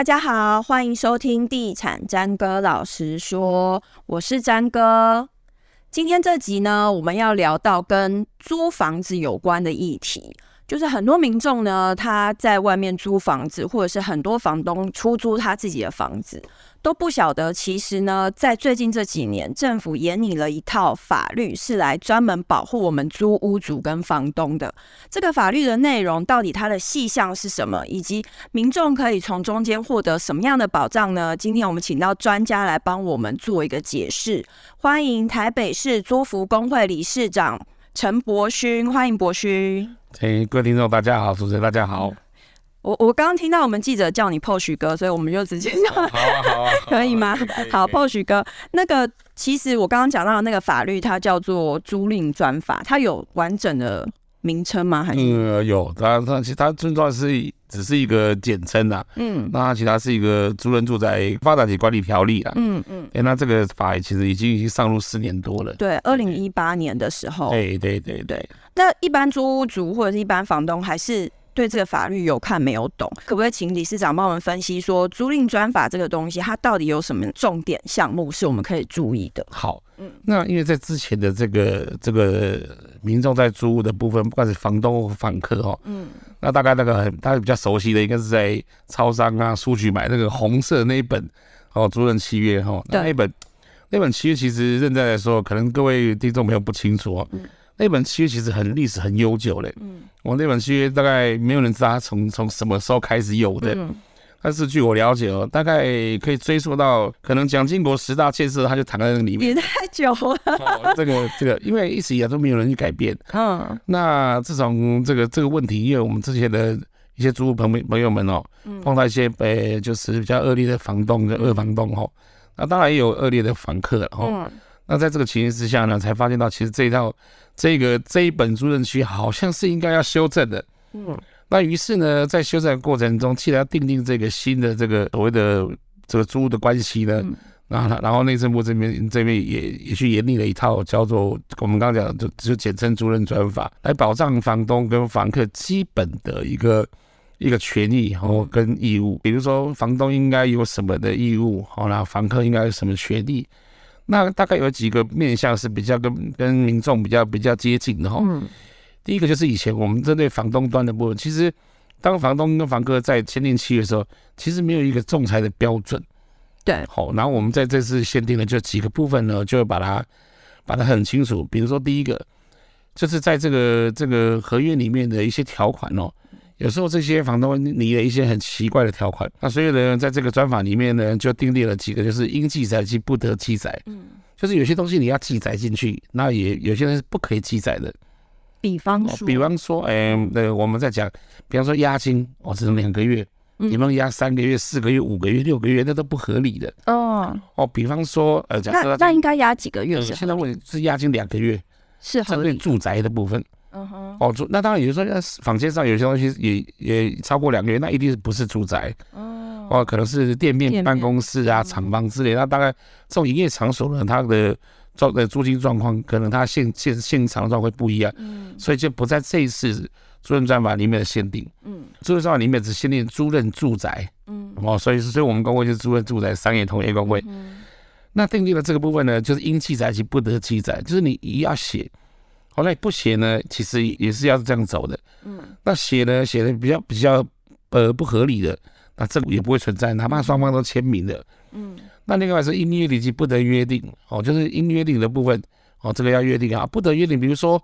大家好，欢迎收听地产詹哥老实说，我是詹哥。今天这集呢，我们要聊到跟租房子有关的议题。就是很多民众呢，他在外面租房子，或者是很多房东出租他自己的房子，都不晓得其实呢，在最近这几年，政府研拟了一套法律，是来专门保护我们租屋主跟房东的。这个法律的内容到底它的细项是什么，以及民众可以从中间获得什么样的保障呢？今天我们请到专家来帮我们做一个解释。欢迎台北市租服工会理事长陈柏勋，欢迎柏勋。哎，各位听众，大家好，主持人大家好。我我刚刚听到我们记者叫你 Posh 哥，所以我们就直接叫。好啊，好啊，可以吗？好，Posh 哥，那个其实我刚刚讲到的那个法律，它叫做租赁专法，它有完整的名称吗？还是？嗯，有，它它其实它最重要是只是一个简称呐。嗯，那它其他是一个租赁住宅发展及管理条例啊。嗯嗯。哎，那这个法其实已经已经上路四年多了。对，二零一八年的时候。对对对对。那一般租屋族或者是一般房东还是对这个法律有看没有懂，可不可以请理事长帮我们分析说租赁专法这个东西它到底有什么重点项目是我们可以注意的？好，嗯，那因为在之前的这个这个民众在租屋的部分，不管是房东或房客哦，嗯，那大概那个很大家比较熟悉的应该是在超商啊书局买那个红色那一本哦租赁契约哈，那一本那本契约其实认真来说，可能各位听众朋友不清楚哦。嗯那本契约其实很历史很悠久嘞，嗯，我那本契约大概没有人知道它从从什么时候开始有的，嗯，但是据我了解哦，大概可以追溯到可能蒋经国十大建设，他就躺在那个里面，也太久了，哦，这个这个，因为一直以来都没有人去改变，嗯，那自从这个这个问题，因为我们之前的一些租户朋友朋友们哦，碰到一些呃就是比较恶劣的房东跟二房东哦，那当然也有恶劣的房客哦。嗯那在这个情形之下呢，才发现到其实这一套这个这一本租赁契约好像是应该要修正的。嗯，那于是呢，在修正的过程中，既然要订定这个新的这个所谓的这个租屋的关系呢，然后然后内政部这边这边也也去研拟了一套叫做我们刚刚讲的就就简称租赁专法，来保障房东跟房客基本的一个一个权益然后跟义务，比如说房东应该有什么的义务，好，然后房客应该有什么权利。那大概有几个面向是比较跟跟民众比较比较接近的哈。嗯。第一个就是以前我们针对房东端的部分，其实当房东跟房客在签订契约的时候，其实没有一个仲裁的标准。对。好，然后我们在这次限定的就几个部分呢，就会把它把它很清楚。比如说第一个，就是在这个这个合约里面的一些条款哦。有时候这些房东拟了一些很奇怪的条款，那所以呢，在这个专法里面呢，就订立了几个，就是应记载及不得记载。嗯，就是有些东西你要记载进去，那也有些人是不可以记载的。比方说，比方说，哎，那我们在讲，比方说押金，哦，只能两个月，你们押三个月、四个月、五个月、六个月，那都不合理的。哦哦，比方说，呃，假设那那应该押几个月？现在是押金两个月，是针对住宅的部分。嗯哼，哦，住那当然，也就是说，房间上有些东西也也超过两个月，那一定是不是住宅？哦，哦，可能是店面、办公室啊、厂房之类。那大概这种营业场所呢，它的状的租金状况，可能它现现现场状况会不一样。嗯，所以就不在这一次租赁专法里面的限定。嗯，租赁专法里面只限定租赁住宅。嗯，哦，所以所以我们公会就是租赁住宅商业同业公会。嗯，那订立的这个部分呢，就是应记载及不得记载，就是你一要写。后来不写呢，其实也是要这样走的。嗯，那写呢，写的比较比较呃不合理的，那这个也不会存在，哪怕双方都签名的。嗯，那另外是应约定及不得约定哦，就是应约定的部分哦，这个要约定啊，不得约定，比如说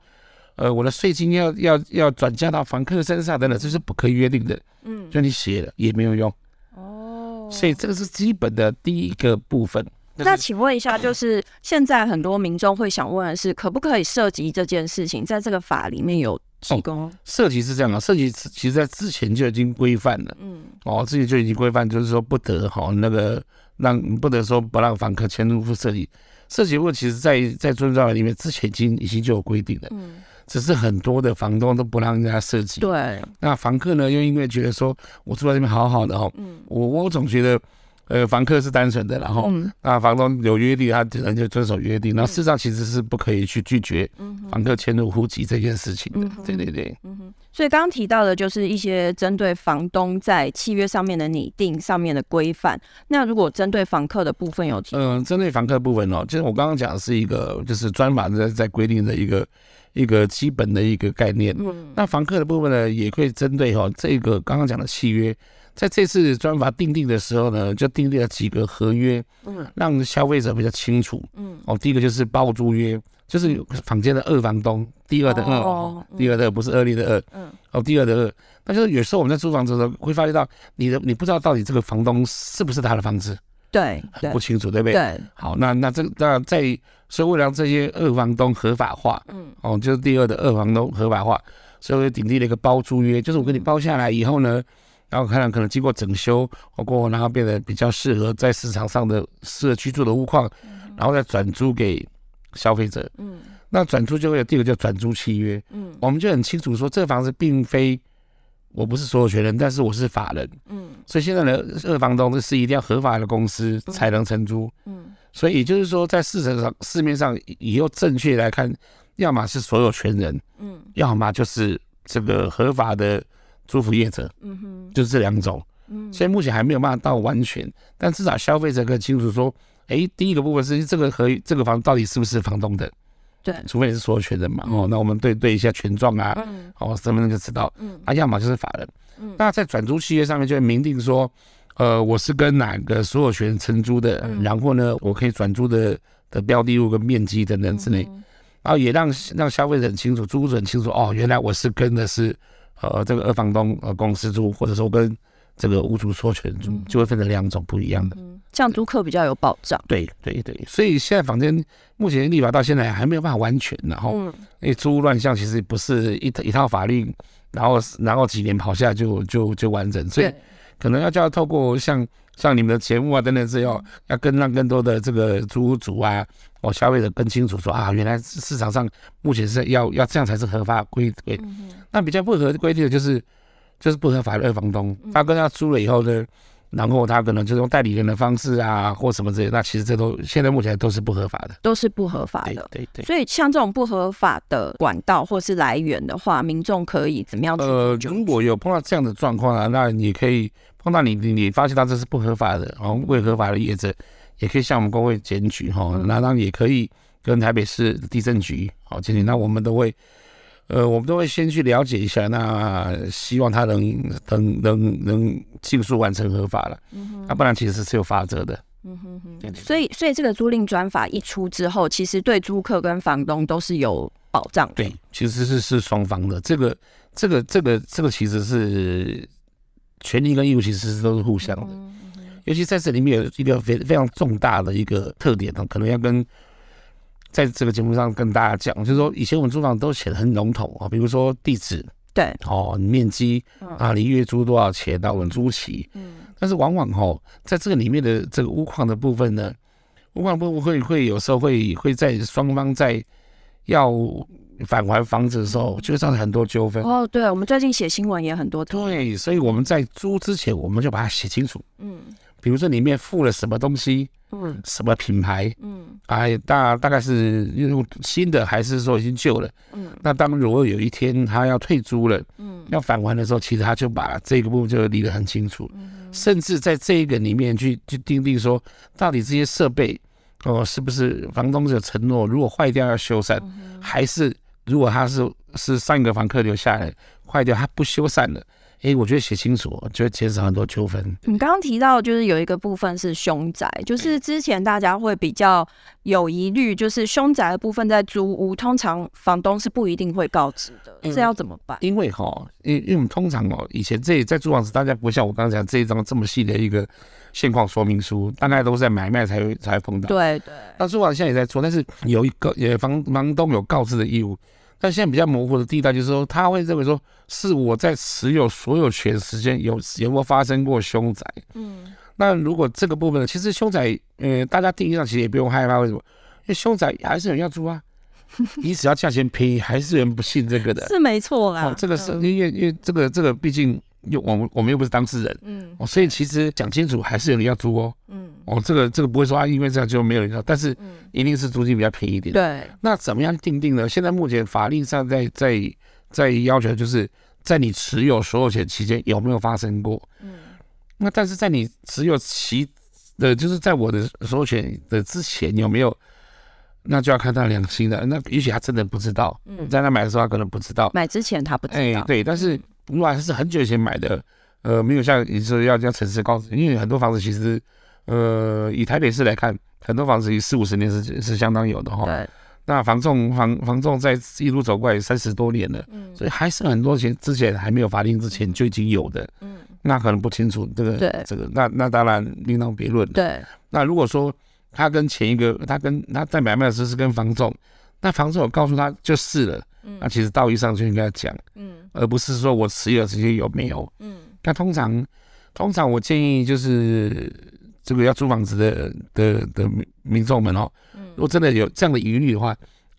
呃我的税金要要要转嫁到房客身上等等，这是不可以约定的。嗯，就你写了也没有用。哦，所以这个是基本的第一个部分。那请问一下，就是现在很多民众会想问的是，可不可以涉及这件事情，在这个法里面有提供？涉及是这样啊，涉及其实在之前就已经规范了。嗯，哦，之前就已经规范，就是说不得哈那个让不得说不让房客迁入设计设计。不过其实在在租赁专法里面之前已经已经就有规定了。嗯，只是很多的房东都不让人家设计。对。那房客呢，又因为觉得说我住在这边好好的哈，嗯，我我总觉得。呃，房客是单纯的，然后那房东有约定，他只能就遵守约定。那事实上其实是不可以去拒绝房客迁入户籍这件事情的。对对对。嗯哼。所以刚刚提到的就是一些针对房东在契约上面的拟定上面的规范。那如果针对房客的部分有？嗯，针对房客部分哦，就是我刚刚讲的是一个就是专法在在规定的一个一个基本的一个概念。嗯。那房客的部分呢，也会针对哈这个刚刚讲的契约。在这次专法订定的时候呢，就订立了几个合约，嗯，让消费者比较清楚，嗯，哦，第一个就是包租约，就是房间的二房东，第二的二，哦，第二的不是恶劣的二，嗯，哦，第二的二，那就是有时候我们在租房子的时候会发现到，你的你不知道到底这个房东是不是他的房子，对，不清楚，对不对？对，好，那那这那在所以为了让这些二房东合法化，嗯，哦，就是第二的二房东合法化，所以我订立了一个包租约，就是我给你包下来以后呢。然后看看可能经过整修，或过后然后变得比较适合在市场上的适合居住的屋况，然后再转租给消费者。嗯，那转租就会有第二个叫转租契约。嗯，我们就很清楚说，这个房子并非我不是所有权人，但是我是法人。嗯，所以现在的二房东是一定要合法的公司才能承租。嗯，所以也就是说，在市场上市面上以后正确来看，要么是所有权人，嗯，要么就是这个合法的。租服业者，嗯哼，就是这两种，嗯，现在目前还没有办法到完全，但至少消费者可以清楚说，哎，第一个部分是这个和这个房子到底是不是房东的，对，除非你是所有权人嘛，哦，那我们对对一下权状啊，嗯，哦，身份证就知道，嗯，啊，要么就是法人，嗯，那在转租契约上面就会明定说，呃，我是跟哪个所有权承租的，然后呢，我可以转租的的标的物跟面积等等之类，然后也让让消费者很清楚，租户很清楚，哦，原来我是跟的是。呃，这个二房东呃公司租，或者说跟这个屋主所有权租，就会分成两种不一样的。嗯，这样租客比较有保障。对对对，所以现在房间目前立法到现在还没有办法完全，然后因为租屋乱象其实不是一一套法律，然后然后几年跑下来就就就完整，所以可能要叫透过像像你们的节目啊等等是要要更让更多的这个租屋主啊。哦消费者更清楚说啊，原来市场上目前是要要这样才是合法规规。那比较不合规定的就是就是不合法的二房东，他跟他租了以后呢，然后他可能就用代理人的方式啊或什么之类，那其实这都现在目前都是不合法的，都是不合法的。对对，对。所以像这种不合法的管道或是来源的话，民众可以怎么样？呃，如果有碰到这样的状况啊，那你可以碰到你你你发现他这是不合法的，然后未合法的业者。也可以向我们工会检举哈，那当然也可以跟台北市地震局好检举，那我们都会，呃，我们都会先去了解一下，那希望他能能能能尽速完成合法了，那不然其实是有法则的。嗯哼哼。所以所以这个租赁专法一出之后，其实对租客跟房东都是有保障的。对，其实是是双方的，这个这个这个这个其实是权利跟义务其实是都是互相的。尤其在这里面有一个非非常重大的一个特点呢，可能要跟在这个节目上跟大家讲，就是说以前我们租房都写的很笼统啊，比如说地址，对，哦，面积啊，你月租多少钱，到稳租期，嗯，但是往往哦，在这个里面的这个屋况的部分呢，屋况部分会会有时候会会在双方在要返还房子的时候，就会造成很多纠纷。哦，对，我们最近写新闻也很多。对，所以我们在租之前，我们就把它写清楚，嗯。比如说里面附了什么东西，嗯，什么品牌，嗯，哎，大大概是用新的还是说已经旧了，嗯，那当如果有一天他要退租了，嗯，要返还的时候，其实他就把这个部分就理得很清楚，嗯，甚至在这一个里面去去定定说，到底这些设备哦是不是房东有承诺，如果坏掉要修缮，还是如果他是是上一个房客留下来坏掉他不修缮了。哎，我觉得写清楚，就会减少很多纠纷。你刚刚提到，就是有一个部分是凶宅，就是之前大家会比较有疑虑，就是凶宅的部分在租屋，通常房东是不一定会告知的，这要怎么办？因为哈，因为因为我们通常哦，以前这在租房子，大家不像我刚刚讲这一张这么细的一个现况说明书，大概都是在买卖才会才会碰到。对对。那租房现在也在做，但是有一个也房房东有告知的义务。但现在比较模糊的地带，就是说他会认为说，是我在持有所有权时间有有没有发生过凶宅？嗯，那如果这个部分呢，其实凶宅，呃，大家定义上其实也不用害怕，为什么？因为凶宅还是有人要租啊，你只要价钱便宜，还是有人不信这个的，是没错啦。哦，这个是因为因为这个这个毕竟又我们我们又不是当事人，嗯，哦，所以其实讲清楚还是有人要租哦，嗯，哦，这个这个不会说啊，因为这样就没有人要，但是一定是租金比较便宜一点，对。那怎么样定定呢？现在目前法律上在在在要求，就是在你持有所有权期间有没有发生过，嗯，那但是在你持有其的，就是在我的所有权的之前有没有？那就要看他良心了，那也许他真的不知道。嗯，在那买的时候他可能不知道，买之前他不知道。哎，对，但是如果还是很久以前买的，呃，没有像你说要要诚实告知，因为很多房子其实，呃，以台北市来看，很多房子以四五十年是是相当有的哈。对。那房仲房房仲在一路走过来三十多年了，嗯，所以还是很多钱之前还没有法令之前就已经有的，嗯，那可能不清楚这个对这个，那那当然另当别论。对。那如果说。他跟前一个，他跟他在买卖的时候是跟房仲，那房仲有告诉他就是了，嗯，那其实道义上就应该讲，嗯，而不是说我持有这些有没有，嗯，那通常通常我建议就是这个要租房子的的的民民众们哦，嗯，如果真的有这样的疑虑的话。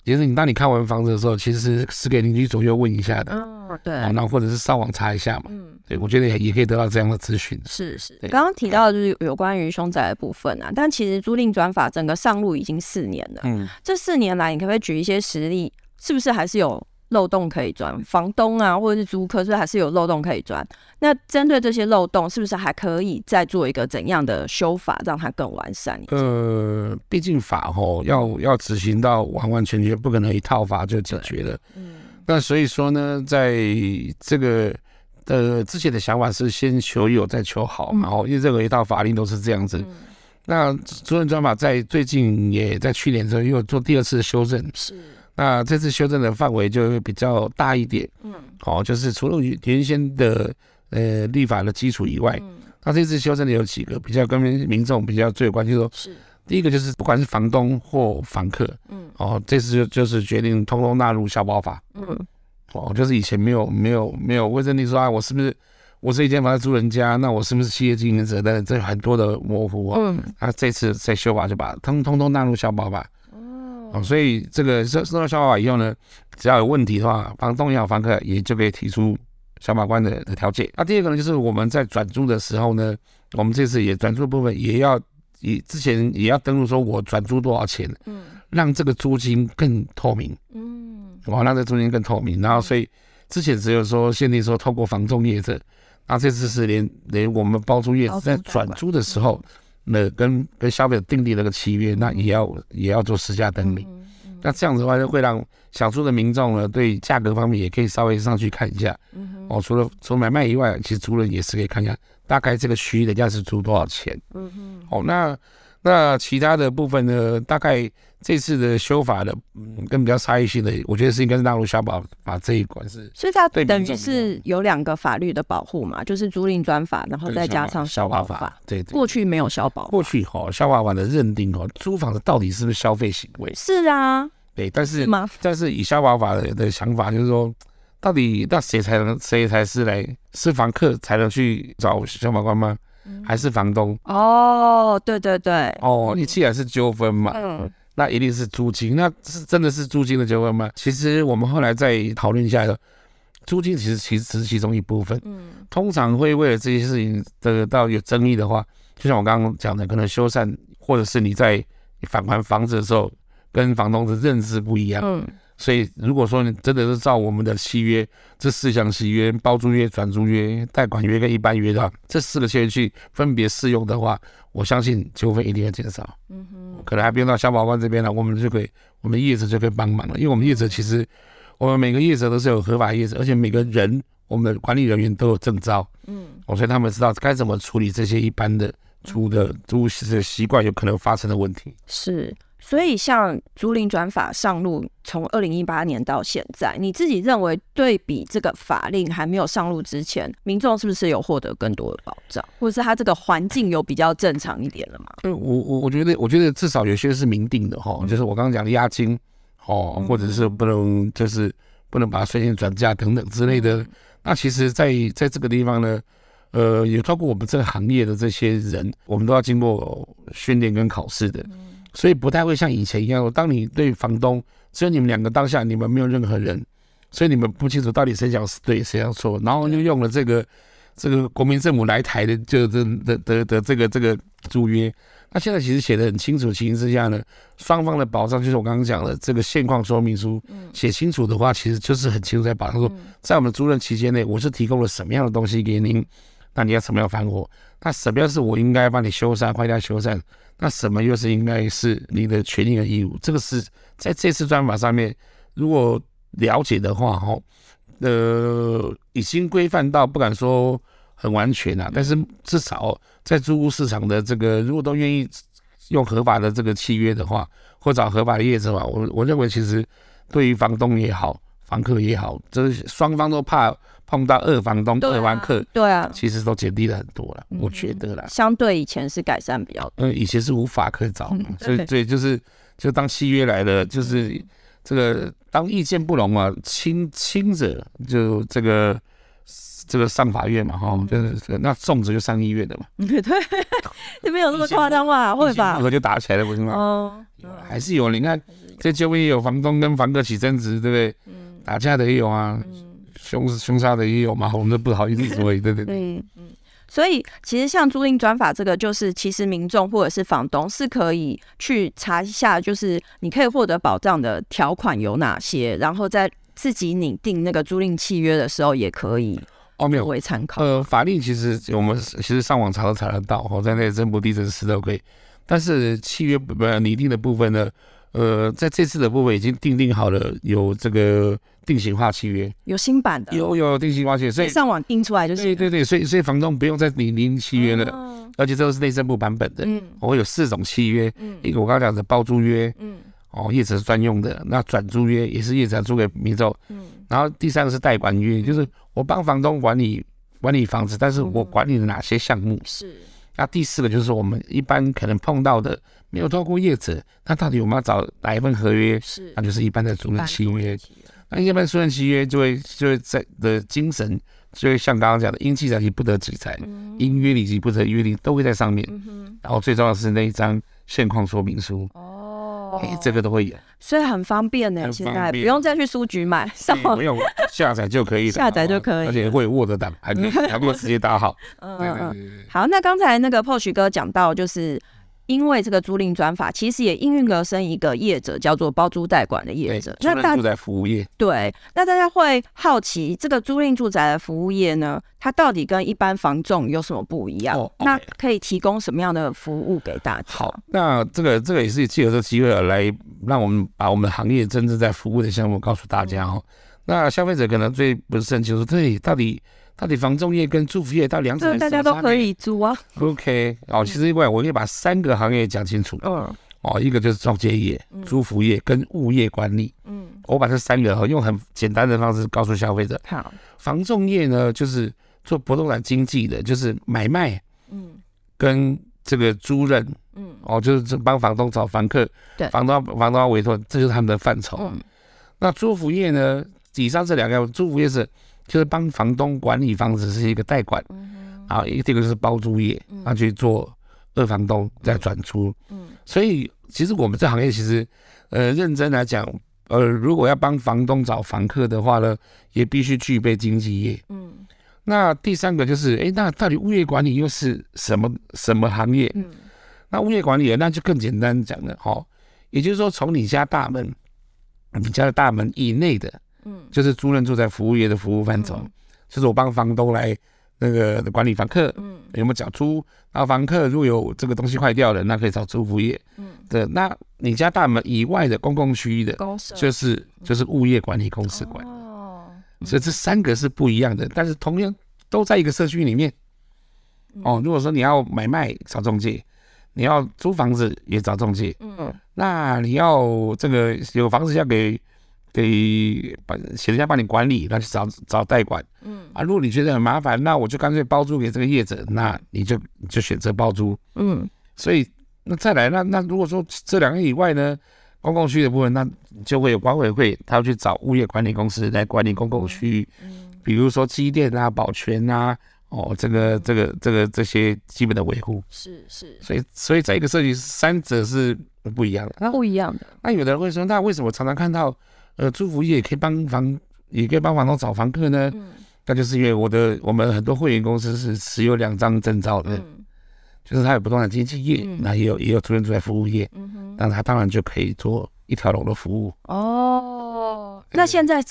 其实你当你看完房子的时候，其实是是给邻居左右问一下的，嗯，对，然后或者是上网查一下嘛，嗯，对，我觉得也也可以得到这样的资讯。是是，刚刚提到的就是有关于凶宅的部分啊，但其实租赁转法整个上路已经四年了，嗯，这四年来，你可不可以举一些实例？是不是还是有？漏洞可以钻，房东啊，或者是租客，是不是还是有漏洞可以钻？那针对这些漏洞，是不是还可以再做一个怎样的修法，让它更完善？呃，毕竟法吼要要执行到完完全全，不可能一套法就解决了。嗯，那所以说呢，在这个呃之前的想法是先求有再求好，然后因为任何一套法令都是这样子。嗯、那租赁专法在最近也在去年的时候又做第二次的修正。是。那这次修正的范围就会比较大一点，嗯，好，就是除了原先的呃立法的基础以外，嗯，那这次修正的有几个比较跟民众比较最有关系，说，是。第一个就是不管是房东或房客，嗯，哦，这次就就是决定通通纳入消保法，嗯，哦，就是以前没有没有没有问你说啊，我是不是我是一间房在租人家，那我是不是企业经营者但这很多的模糊，嗯，那这次在修法就把通通通纳入消保法。哦，所以这个收收到消保法以后呢，只要有问题的话，房东也好，房客也就可以提出消保官的的调解。那第二个呢，就是我们在转租的时候呢，我们这次也转租的部分也要，也之前也要登录说我转租多少钱，嗯，让这个租金更透明，嗯，我让这个租金更透明。然后所以之前只有说限定说透过房仲业者，那这次是连连我们包租业者在转租的时候。那跟跟消费者订立那个契约，那也要也要做实价登录。嗯嗯、那这样子的话，就会让想租的民众呢，对价格方面也可以稍微上去看一下。嗯、哼哦，除了除了买卖以外，其实租人也是可以看一下，大概这个区域人家是租多少钱。嗯哼。哦，那那其他的部分呢，大概。这次的修法的，嗯，跟比较差异性的，我觉得是应该是纳入消保法这一关是，所以它等于是有两个法律的保护嘛，就是租赁专法，然后再加上消保法。对，对，过去没有消保。过去哈，消保法的认定哦，租房子到底是不是消费行为？是啊，对，但是但是以消保法的的想法就是说，到底那谁才能谁才是来是房客才能去找消保官吗？还是房东？哦，对对对，哦，你既然是纠纷嘛，嗯。那一定是租金，那是真的是租金的纠纷吗？其实我们后来再讨论一下，租金其实其实只是其中一部分。嗯，通常会为了这些事情得到有争议的话，就像我刚刚讲的，可能修缮，或者是你在返还房子的时候跟房东的认知不一样。嗯。所以，如果说你真的是照我们的契约，这四项契约——包租约、转租约、贷款约跟一般约的话，这四个契约去分别适用的话，我相信纠纷一定会减少。嗯哼，可能还不用到消保官这边了，我们就可以，我们业者就可以帮忙了。因为我们业者其实，我们每个业者都是有合法业者，而且每个人，我们的管理人员都有证照。嗯，我所以他们知道该怎么处理这些一般的租的租的习惯有可能发生的问题。是。所以，像租赁转法上路，从二零一八年到现在，你自己认为对比这个法令还没有上路之前，民众是不是有获得更多的保障，或者是他这个环境有比较正常一点了吗？嗯，我我我觉得，我觉得至少有些是明定的哈，就是我刚刚讲的押金，哦，或者是不能，就是不能把它率先转嫁等等之类的。那其实在，在在这个地方呢，呃，也包括我们这个行业的这些人，我们都要经过训练跟考试的。所以不太会像以前一样，当你对房东只有你们两个当下，你们没有任何人，所以你们不清楚到底谁讲是对谁讲错，然后就用了这个这个国民政府来台的就的的的的这个这个租约。那现在其实写的很清楚，情形之下呢，双方的保障就是我刚刚讲的这个现况说明书，写清楚的话，其实就是很清楚在保障说，在我们租赁期间内，我是提供了什么样的东西给您，那你要什么样防火？那什么样是我应该帮你修缮、快点修缮？那什么又是应该是你的权利和义务？这个是在这次专法上面，如果了解的话，哈，呃，已经规范到不敢说。很完全啊，但是至少在租屋市场的这个，如果都愿意用合法的这个契约的话，或找合法的业者吧，我我认为其实对于房东也好，房客也好，就是双方都怕碰到二房东、二房客，对啊，其实都减低了很多了，我觉得啦。相对以前是改善比较多，嗯，以前是无法可找，所以所以就是就当契约来了，就是这个当意见不容嘛，轻轻者就这个。这个上法院嘛，哈，就是那重则就上医院的嘛。对 对，也 没有那么夸张吧？会吧？不合就打起来了，不是吗？哦，还是有。你看，这周围也有房东跟房客起争执，对不对？嗯。打架的也有啊，凶凶杀的也有嘛。我们都不好意思说，对对对。嗯嗯。所以，其实像租赁专法这个，就是其实民众或者是房东是可以去查一下，就是你可以获得保障的条款有哪些，然后在自己拟定那个租赁契约的时候也可以。哦，没有为参考。呃，法律其实我们其实上网查都查得到，哦，在那个真不地真实都可以。但是契约不拟定的部分呢，呃，在这次的部分已经订定好了，有这个定型化契约，有新版的，有有定型化契约，所以上网印出来就是。对对对，所以所以房东不用再拟定契约了，嗯、而且这个是内政部版本的，嗯，我会有四种契约，嗯，一个我刚刚讲的包租约，嗯。哦，业者是专用的，那转租约也是业者租给民众。嗯，然后第三个是代管约，就是我帮房东管理管理房子，但是我管理了哪些项目？嗯、是。那第四个就是我们一般可能碰到的，没有透过业者，那到底我们要找哪一份合约？是。那就是一般的租赁契约。那一般租赁契约就会就会在的精神，就会像刚刚讲的，因器材及不得记载，应约利及不得约定都会在上面。嗯。然后最重要的是那一张现况说明书。哦。哎，这个都会有，所以很方便呢。现在不用再去书局买，上网不用下载就可以了，下载就可以，而且会 Word 档，还还不如直接打好。嗯嗯，好，那刚才那个 Porsche 哥讲到就是。因为这个租赁专法，其实也应运而生一个业者，叫做包租代管的业者。那大住宅服务业。对，那大家会好奇，这个租赁住宅的服务业呢，它到底跟一般房仲有什么不一样？哦 okay、那可以提供什么样的服务给大家？好，那这个这个也是借由这个机会来，让我们把我们行业真正在服务的项目告诉大家哦。嗯、那消费者可能最不是很清楚，对，到底。到底房仲业跟租服业到两者，大家都可以租啊。OK，哦，其实因为我可以把三个行业讲清楚。嗯。哦，一个就是中介业、租服业跟物业管理。嗯。我把这三个用很简单的方式告诉消费者。好。房仲业呢，就是做不动产经纪的，就是买卖。嗯。跟这个租赁。嗯。哦，就是帮房东找房客。对。房东房东要委托，这就是他们的范畴。嗯。那租服业呢？以上这两个，租服业是。就是帮房东管理房子是一个代管，嗯哼，然后一个这个就是包租业，他去做二房东再转出，嗯，所以其实我们这行业其实，呃，认真来讲，呃，如果要帮房东找房客的话呢，也必须具备经纪业，嗯，那第三个就是，哎，那到底物业管理又是什么什么行业？嗯，那物业管理那就更简单讲了，哈，也就是说从你家大门，你家的大门以内的。嗯，就是租赁住宅服务业的服务范畴，嗯、就是我帮房东来那个管理房客，嗯，有没有缴租？然后房客如果有这个东西坏掉了，那可以找租服务业，嗯，对。那你家大门以外的公共区域的，就是就是物业管理公司管。哦，所以这三个是不一样的，但是同样都在一个社区里面。哦，如果说你要买卖找中介，你要租房子也找中介，嗯，那你要这个有房子要给。给把写人家帮你管理，那就找找代管。嗯啊，如果你觉得很麻烦，那我就干脆包租给这个业者，那你就你就选择包租。嗯，所以那再来，那那如果说这两个以外呢，公共区的部分，那就会有管委会，他要去找物业管理公司来管理公共区域。嗯，比如说机电啊、保全啊，哦，这个这个这个这些基本的维护。是是，所以所以在一个设计三者是不一样的，不一样的。那有的人会说，那为什么常常看到？呃，租服务业也可以帮房，也可以帮房东找房客呢。嗯，那就是因为我的我们很多会员公司是持有两张证照的，嗯、就是他有不动产经纪业，那、嗯、也有也有租赁住宅服务业，嗯哼，那他当然就可以做一条龙的服务。哦，那现在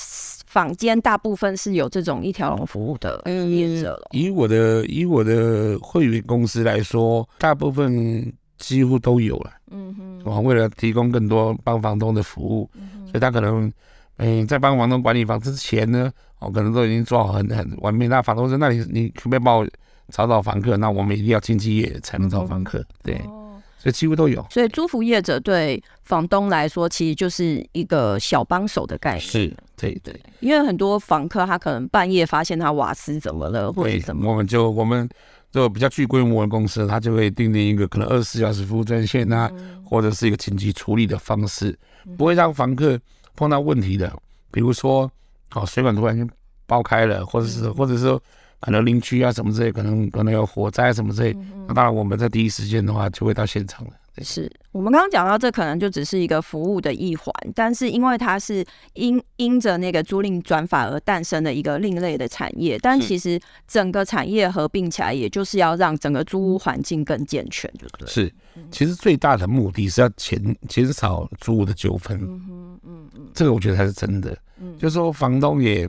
坊间大部分是有这种一条龙服务的业者了。以我的以我的会员公司来说，大部分几乎都有了。嗯哼，我为了提供更多帮房东的服务，所以他可能。嗯，在帮房东管理房之前呢，哦，可能都已经做好很很完美。那房东说：“那你你可不可以帮我找找房客？”那我们一定要经纪业才能找房客，嗯、对，哦、所以几乎都有。所以租服业者对房东来说，其实就是一个小帮手的概念。是，对对。因为很多房客他可能半夜发现他瓦斯怎么了，或者什么，我们就我们就比较具规模的公司，他就会订定一个可能二十四小时服务专线啊，嗯、或者是一个紧急处理的方式，不会让房客。碰到问题的，比如说哦，水管突然间爆开了，或者是或者说可能邻居啊什么之类，可能可能有火灾什么之类，那当然我们在第一时间的话就会到现场了。是我们刚刚讲到，这可能就只是一个服务的一环，但是因为它是因因着那个租赁转法而诞生的一个另类的产业，但其实整个产业合并起来，也就是要让整个租屋环境更健全，对不对？是，其实最大的目的是要减减少租屋的纠纷。嗯，嗯嗯，这个我觉得才是真的。嗯，就是说房东也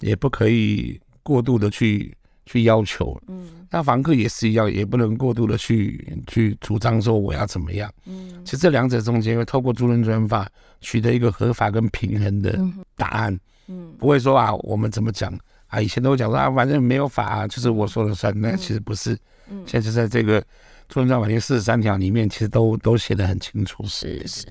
也不可以过度的去。去要求，嗯，那房客也是一样，也不能过度的去去主张说我要怎么样，嗯，其实这两者中间会透过租赁转法取得一个合法跟平衡的答案，嗯，不会说啊，我们怎么讲啊，以前都讲说啊，反正没有法啊，就是我说了算，那其实不是，嗯，现在就在这个租赁转法第四十三条里面，其实都都写的很清楚，是是。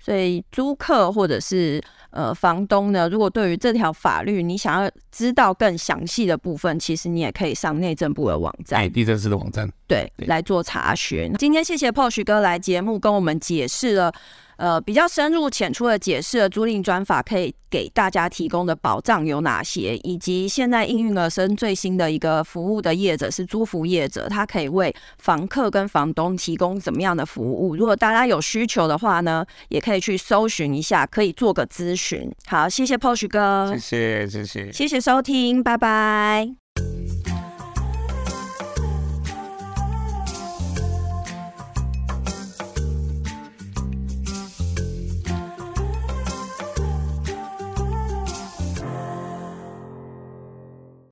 所以租客或者是呃房东呢，如果对于这条法律你想要知道更详细的部分，其实你也可以上内政部的网站，哎，地震师的网站，对，对来做查询。今天谢谢 Posh 哥来节目跟我们解释了。呃，比较深入浅出的解释了租赁专法可以给大家提供的保障有哪些，以及现在应运而生最新的一个服务的业者是租服业者，他可以为房客跟房东提供怎么样的服务？如果大家有需求的话呢，也可以去搜寻一下，可以做个咨询。好，谢谢 Posh 哥，谢谢谢谢，谢谢收听，拜拜。